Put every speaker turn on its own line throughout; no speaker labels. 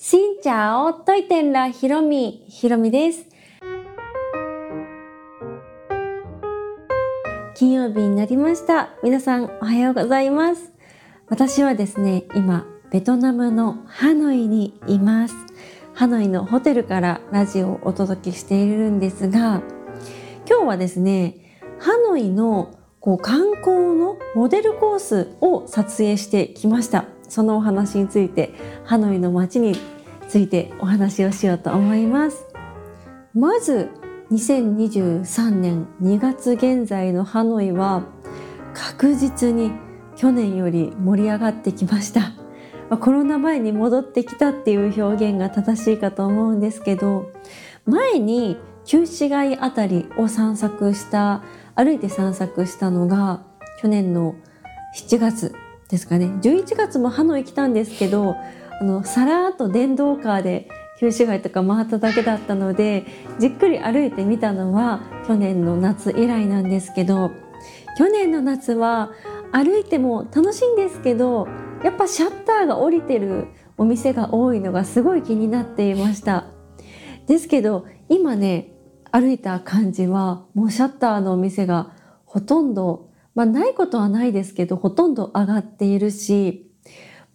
しんちゃおといてんらひろみ、ひろみです。金曜日になりました。皆さんおはようございます。私はですね、今、ベトナムのハノイにいます。ハノイのホテルからラジオをお届けしているんですが、今日はですね、ハノイのこう観光のモデルコースを撮影してきました。そのお話について、ハノイの街についてお話をしようと思います。まず、2023年2月現在のハノイは確実に去年より盛り上がってきました。コロナ前に戻ってきたっていう表現が正しいかと思うんですけど、前に旧市街あたりを散策した歩いて散策したのが去年の7月ですかね。11月もハノイ来たんですけどあのさらっと電動カーで旧市街とか回っただけだったのでじっくり歩いてみたのは去年の夏以来なんですけど去年の夏は歩いても楽しいんですけどやっぱシャッターが降りてるお店が多いのがすごい気になっていました。ですけど今ね歩いた感じはもうシャッターのお店がほとんど、まあないことはないですけど、ほとんど上がっているし、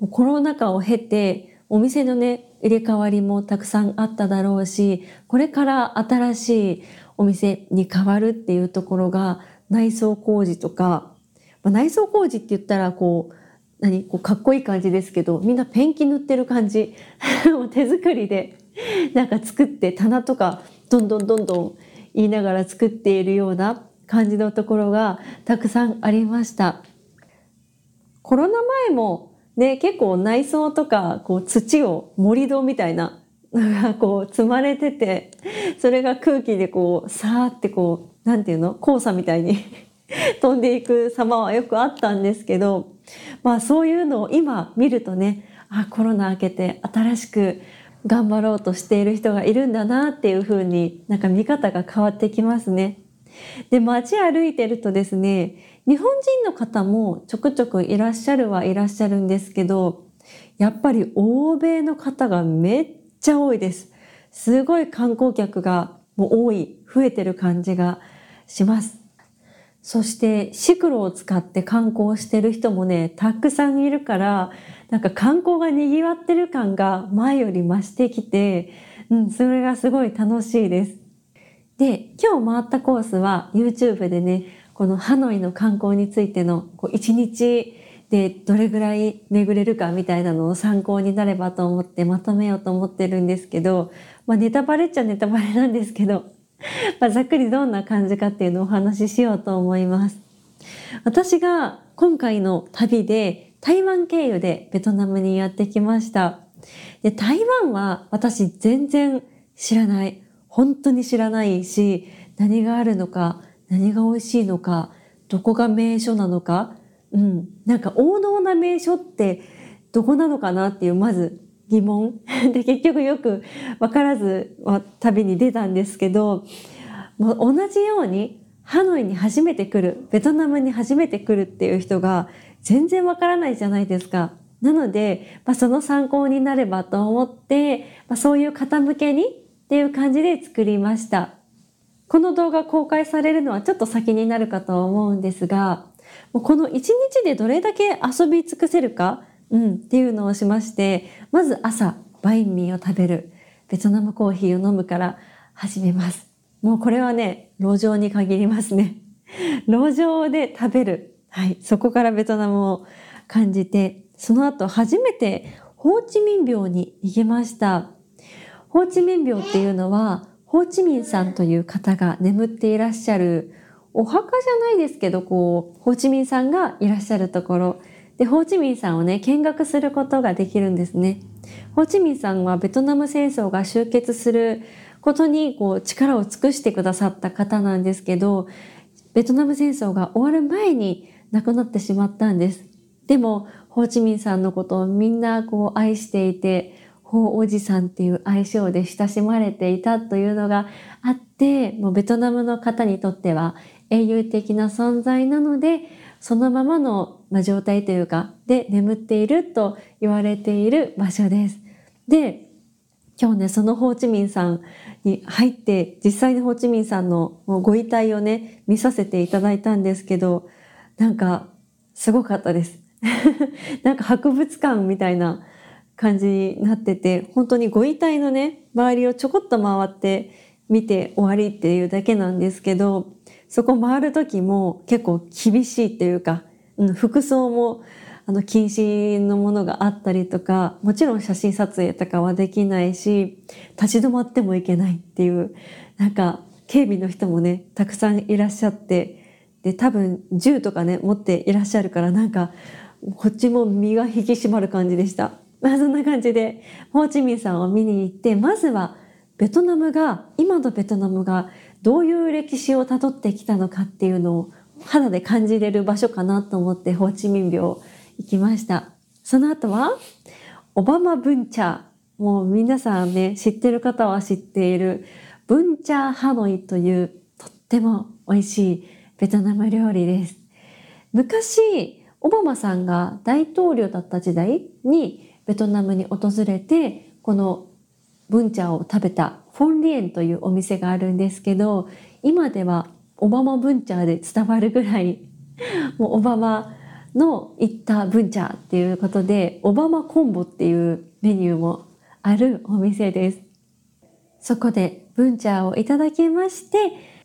もうコロナ禍を経てお店のね、入れ替わりもたくさんあっただろうし、これから新しいお店に変わるっていうところが内装工事とか、まあ、内装工事って言ったらこう、何こうかっこいい感じですけど、みんなペンキ塗ってる感じ。手作りでなんか作って棚とかどんどんどんどん言いながら作っているような感じのところがたくさんありました。コロナ前もね、結構内装とかこう土を盛り土みたいなのがこう積まれてて、それが空気でこうさーってこう、なんていうの？黄砂みたいに 飛んでいく様はよくあったんですけど、まあそういうのを今見るとね、あ、コロナ明けて新しく頑張ろうとしている人がいるんだなっていう風になんか見方が変わってきますね。で、街歩いてるとですね、日本人の方もちょくちょくいらっしゃるはいらっしゃるんですけど、やっぱり欧米の方がめっちゃ多いです。すごい観光客がもう多い、増えてる感じがします。そしてシクロを使って観光してる人もね、たくさんいるから、なんか観光が賑わってる感が前より増してきて、うん、それがすごい楽しいです。で、今日回ったコースは YouTube でね、このハノイの観光についてのこう1日でどれぐらい巡れるかみたいなのを参考になればと思ってまとめようと思ってるんですけど、まあネタバレっちゃネタバレなんですけど、まあざっくりどんな感じかっていうのをお話ししようと思います。私が今回の旅で台湾経由でベトナムにやってきました。で、台湾は私全然知らない。本当に知らないし、何があるのか、何が美味しいのか、どこが名所なのか、うん。なんか王道な名所ってどこなのかなっていう、まず疑問。で、結局よくわからずは旅に出たんですけど、もう同じようにハノイに初めて来る、ベトナムに初めて来るっていう人が全然わからないじゃないですか。なので、まあ、その参考になればと思って、まあ、そういう方向けにっていう感じで作りました。この動画公開されるのはちょっと先になるかと思うんですが、もうこの一日でどれだけ遊び尽くせるか、うん、っていうのをしまして、まず朝、バインミーを食べる。ベトナムコーヒーを飲むから始めます。もうこれはね、路上に限りますね。路上で食べる。はい。そこからベトナムを感じて、その後初めてホーチミン廟に行きました。ホーチミン廟っていうのは、ホーチミンさんという方が眠っていらっしゃる、お墓じゃないですけど、こう、ホーチミンさんがいらっしゃるところ、で、ホーチミンさんをね、見学することができるんですね。ホーチミンさんはベトナム戦争が終結することにこう力を尽くしてくださった方なんですけど、ベトナム戦争が終わる前に亡くなってしまったんです。でも、ホーチミンさんのことをみんなこう愛していて、ホーおじさんっていう愛称で親しまれていたというのがあって、もうベトナムの方にとっては英雄的な存在なので、そのままの状態というか、で眠っていると言われている場所です。で、今日ね、そのホーチミンさんに入って、実際にホーチミンさんのご遺体をね、見させていただいたんですけど、なんか、すごかったです。なんか博物館みたいな感じになってて、本当にご遺体のね、周りをちょこっと回って見て終わりっていうだけなんですけど、そこ回る時も結構厳しいっていうか、うん、服装もあの禁止のものがあったりとか、もちろん写真撮影とかはできないし、立ち止まってもいけないっていう、なんか警備の人もね、たくさんいらっしゃって、で、多分銃とかね、持っていらっしゃるからなんか、こっちも身が引き締まる感じでした。まあそんな感じで、ホーチミンさんを見に行って、まずはベトナムが、今のベトナムがどういう歴史をたどってきたのかっていうのを肌で感じれる場所かなと思ってホーチミン廟行きました。その後は、オバマブンチャー。もう皆さんね、知ってる方は知っている、ブンチャーハノイというとっても美味しいベトナム料理です。昔、オバマさんが大統領だった時代にベトナムに訪れて、このブンチャーを食べたフォンリエンというお店があるんですけど、今ではオバマブンチャーで伝わるぐらい、もうオバマの行ったブンチャーっていうことで、オバマコンボっていうメニューもあるお店です。そこでブンチャーをいただきまして、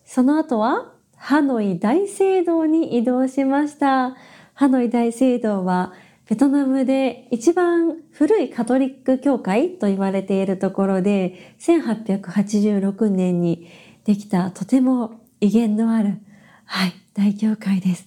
その後はハノイ大聖堂に移動しました。ハノイ大聖堂はベトナムで一番古いカトリック教会と言われているところで、1886年にできたとても威厳のある、はい、大教会です。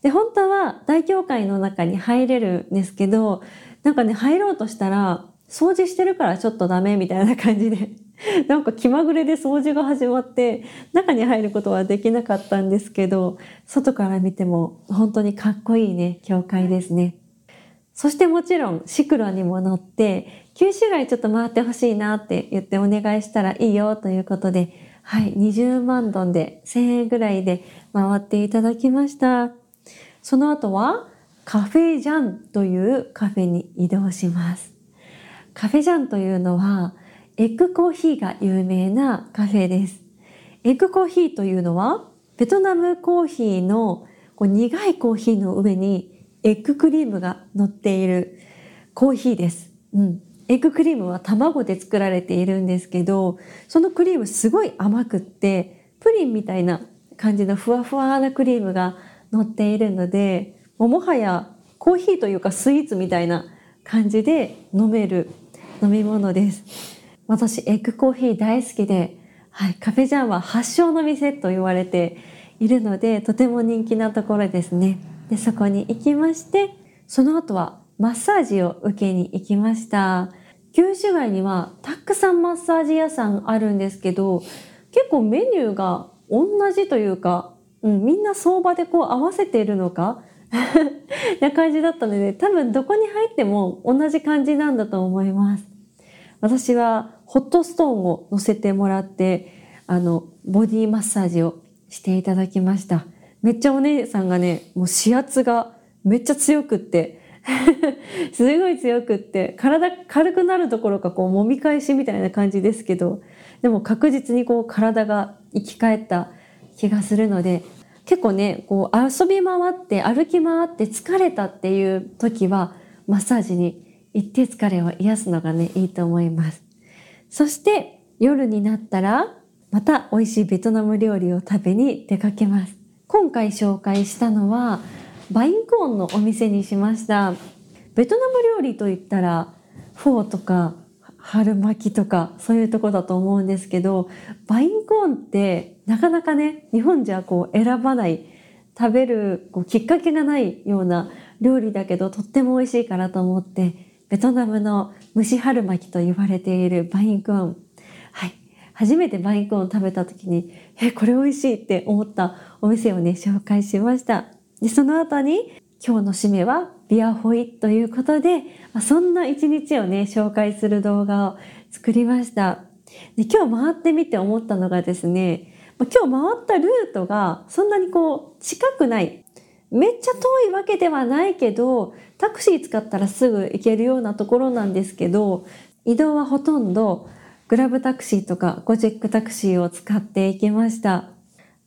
で、本当は大教会の中に入れるんですけど、なんかね、入ろうとしたら、掃除してるからちょっとダメみたいな感じで、なんか気まぐれで掃除が始まって、中に入ることはできなかったんですけど、外から見ても本当にかっこいいね、教会ですね。そしてもちろんシクロにも乗って、旧市街ちょっと回ってほしいなって言ってお願いしたらいいよということで、はい、20万ドンで1000円ぐらいで回っていただきました。その後はカフェジャンというカフェに移動します。カフェジャンというのはエッグコーヒーが有名なカフェです。エッグコーヒーというのはベトナムコーヒーのこう苦いコーヒーの上にエッグクリームが乗っているコーヒーです。うん。エッグクリームは卵で作られているんですけど、そのクリームすごい甘くって、プリンみたいな感じのふわふわなクリームが乗っているのでもはやコーヒーというかスイーツみたいな感じで飲める飲み物です。私エッグコーヒー大好きで、はい、カフェジャンは発祥の店と言われているのでとても人気なところですね。でそこに行きましてその後はマッサージを受けに行きました。旧市街にはたくさんマッサージ屋さんあるんですけど結構メニューが同じというかうん、みんな相場でこう合わせているのか な感じだったので多分どこに入っても同じ感じなんだと思います。私はホットストーンを乗せてもらってあのボディマッサージをしていただきました。めっちゃお姉さんがねもう指圧がめっちゃ強くって すごい強くって体軽くなるところかこう揉み返しみたいな感じですけどでも確実にこう体が生き返った気がするので結構ねこう遊び回って歩き回って疲れたっていう時はマッサージに行って疲れを癒すのがねいいと思います。そして夜になったらまた美味しいベトナム料理を食べに出かけます。今回紹介したのはバインコーンのお店にしました。ベトナム料理といったらフォーとか春巻きとかそういうとこだと思うんですけどバインコーンってなかなかね日本じゃこう選ばない食べるこうきっかけがないような料理だけどとっても美味しいからと思ってベトナムの蒸し春巻きと言われているバインコーン初めてバインコーンを食べた時にえこれ美味しいって思ったお店をね紹介しましたでその後に今日の締めはビアホイということで、まそんな一日をね、紹介する動画を作りました。で今日回ってみて思ったのがですね、ま今日回ったルートがそんなにこう近くない。めっちゃ遠いわけではないけど、タクシー使ったらすぐ行けるようなところなんですけど、移動はほとんどグラブタクシーとかゴジェックタクシーを使っていきました。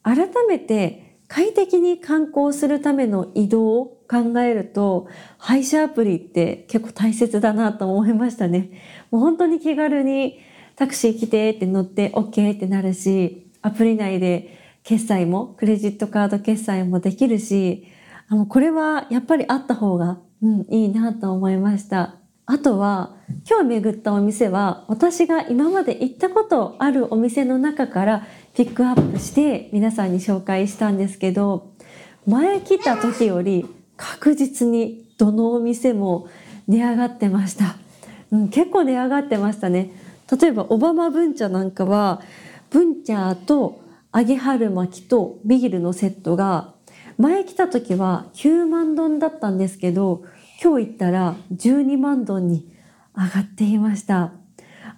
改めて快適に観光するための移動を考えると配車アプリって結構大切だなと思いましたね。もう本当に気軽にタクシー来てって乗って OK ってなるし、アプリ内で決済もクレジットカード決済もできるし、あのこれはやっぱりあった方が、うん、いいなと思いました。あとは今日巡ったお店は私が今まで行ったことあるお店の中からピックアップして皆さんに紹介したんですけど前来た時より確実にどのお店も値上がってました、うん、結構値上がってましたね。例えばオバマ文茶なんかは文茶と揚げ春巻きとビールのセットが前来た時は9万ドンだったんですけど今日行ったら12万ドンに上がっていました。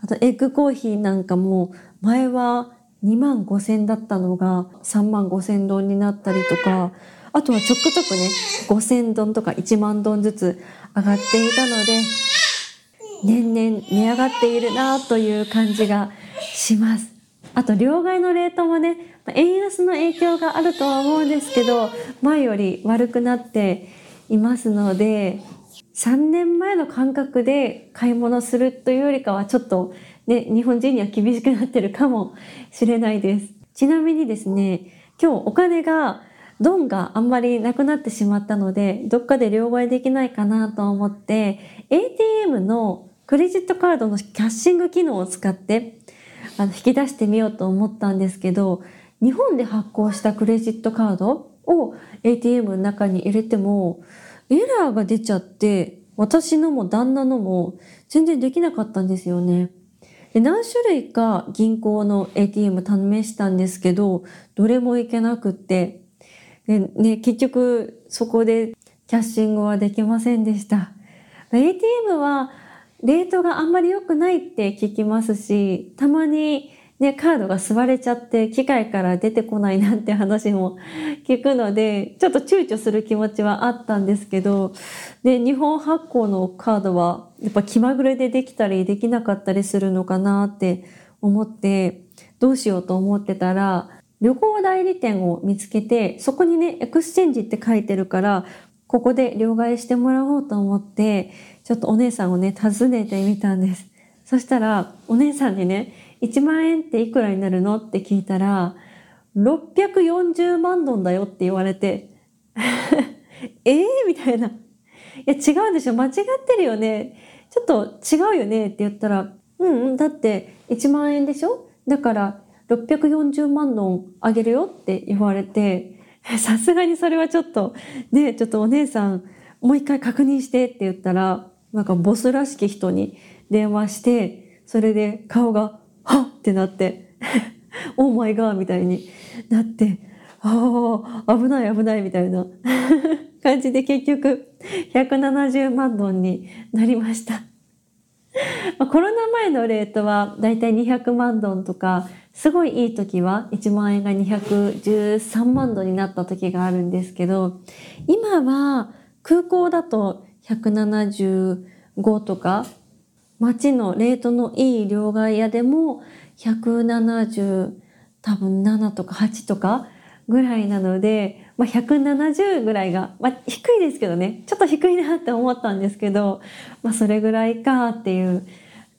あとエッグコーヒーなんかも前は2万5千だったのが3万5千ドンになったりとか、あとはちょくちょくね、5千ドンとか1万ドンずつ上がっていたので、年々値上がっているなという感じがします。あと両替のレートもね、円安の影響があるとは思うんですけど、前より悪くなっていますので3年前の感覚で買い物するというよりかはちょっとね日本人には厳しくなってるかもしれないです。ちなみにですね今日お金がドンがあんまりなくなってしまったのでどっかで両替できないかなと思って ATM のクレジットカードのキャッシング機能を使ってあの引き出してみようと思ったんですけど日本で発行したクレジットカードを ATM の中に入れてもエラーが出ちゃって私のも旦那のも全然できなかったんですよね。で何種類か銀行の ATM 試したんですけどどれもいけなくってで、ね、結局そこでキャッシングはできませんでした。ATM はレートがあんまり良くないって聞きますし、たまにね、カードが吸われちゃって機械から出てこないなんて話も聞くので、ちょっと躊躇する気持ちはあったんですけど、で、日本発行のカードはやっぱ気まぐれでできたりできなかったりするのかなって思って、どうしようと思ってたら、旅行代理店を見つけて、そこにね、 exchange って書いてるから、ここで両替してもらおうと思って、ちょっとお姉さんをね、訪ねてみたんです。そしたら、お姉さんにね、1万円っていくらになるの？って聞いたら、640万ドンだよって言われて、ええみたいな。いや、違うでしょ間違ってるよね。ちょっと違うよねって言ったら、うん、うん、だって1万円でしょ？だから640万ドンあげるよって言われて、さすがにそれはちょっと、ね、ちょっとお姉さん、もう一回確認してって言ったら、なんかボスらしき人に電話して、それで顔がはっ！ってなってオーマイガーみたいになってああ危ない危ないみたいな 感じで結局170万ドンになりました。コロナ前のレートはだいたい200万ドンとかすごいいい時は1万円が213万ドンになった時があるんですけど今は空港だと175とか街のレートのいい両替屋でも170多分7とか8とかぐらいなので、まあ、170ぐらいが、まあ、低いですけどね。ちょっと低いなって思ったんですけど、まあ、それぐらいかっていう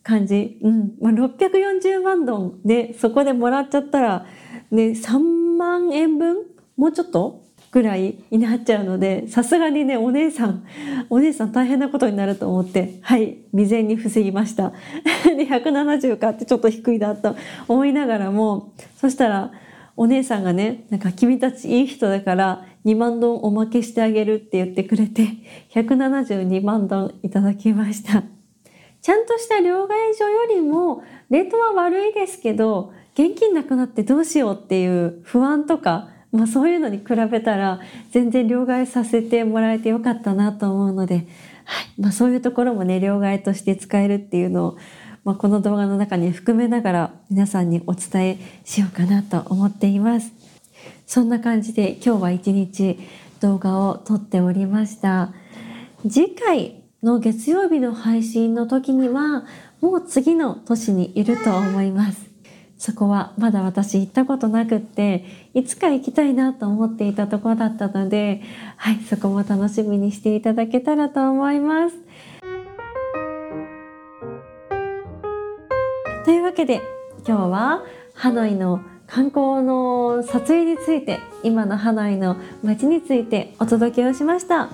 感じ、うん。まあ、640万ドンでそこでもらっちゃったら、ね、3万円分？もうちょっと？ぐらいになっちゃうので、さすがにね、お姉さん、お姉さん大変なことになると思って、はい、未然に防ぎました。で、170かってちょっと低いなと思いながらも、そしたら、お姉さんがね、なんか君たちいい人だから2万ドンおまけしてあげるって言ってくれて、172万ドンいただきました。ちゃんとした両替所よりも、レートは悪いですけど、現金なくなってどうしようっていう不安とか、まあ、そういうのに比べたら全然両替させてもらえてよかったなと思うので、はいまあ、そういうところもね両替として使えるっていうのを、まあ、この動画の中に含めながら皆さんにお伝えしようかなと思っています。そんな感じで今日は一日動画を撮っておりました。次回の月曜日の配信の時にはもう次の都市にいると思いますそこはまだ私行ったことなくっていつか行きたいなと思っていたところだったのではいそこも楽しみにしていただけたらと思います。というわけで今日はハノイの観光の撮影について今のハノイの街についてお届けをしました。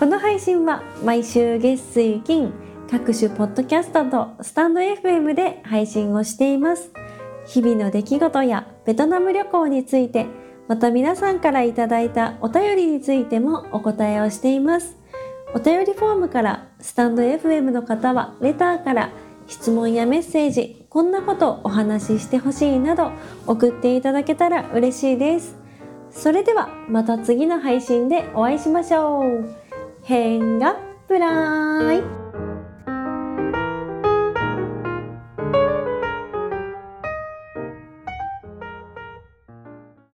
この配信は毎週月水金各種ポッドキャストとスタンド FM で配信をしています。日々の出来事やベトナム旅行についてまた皆さんからいただいたお便りについてもお答えをしています。お便りフォームからスタンド FM の方はレターから質問やメッセージこんなことお話ししてほしいなど送っていただけたら嬉しいです。それではまた次の配信でお会いしましょう。変がプライ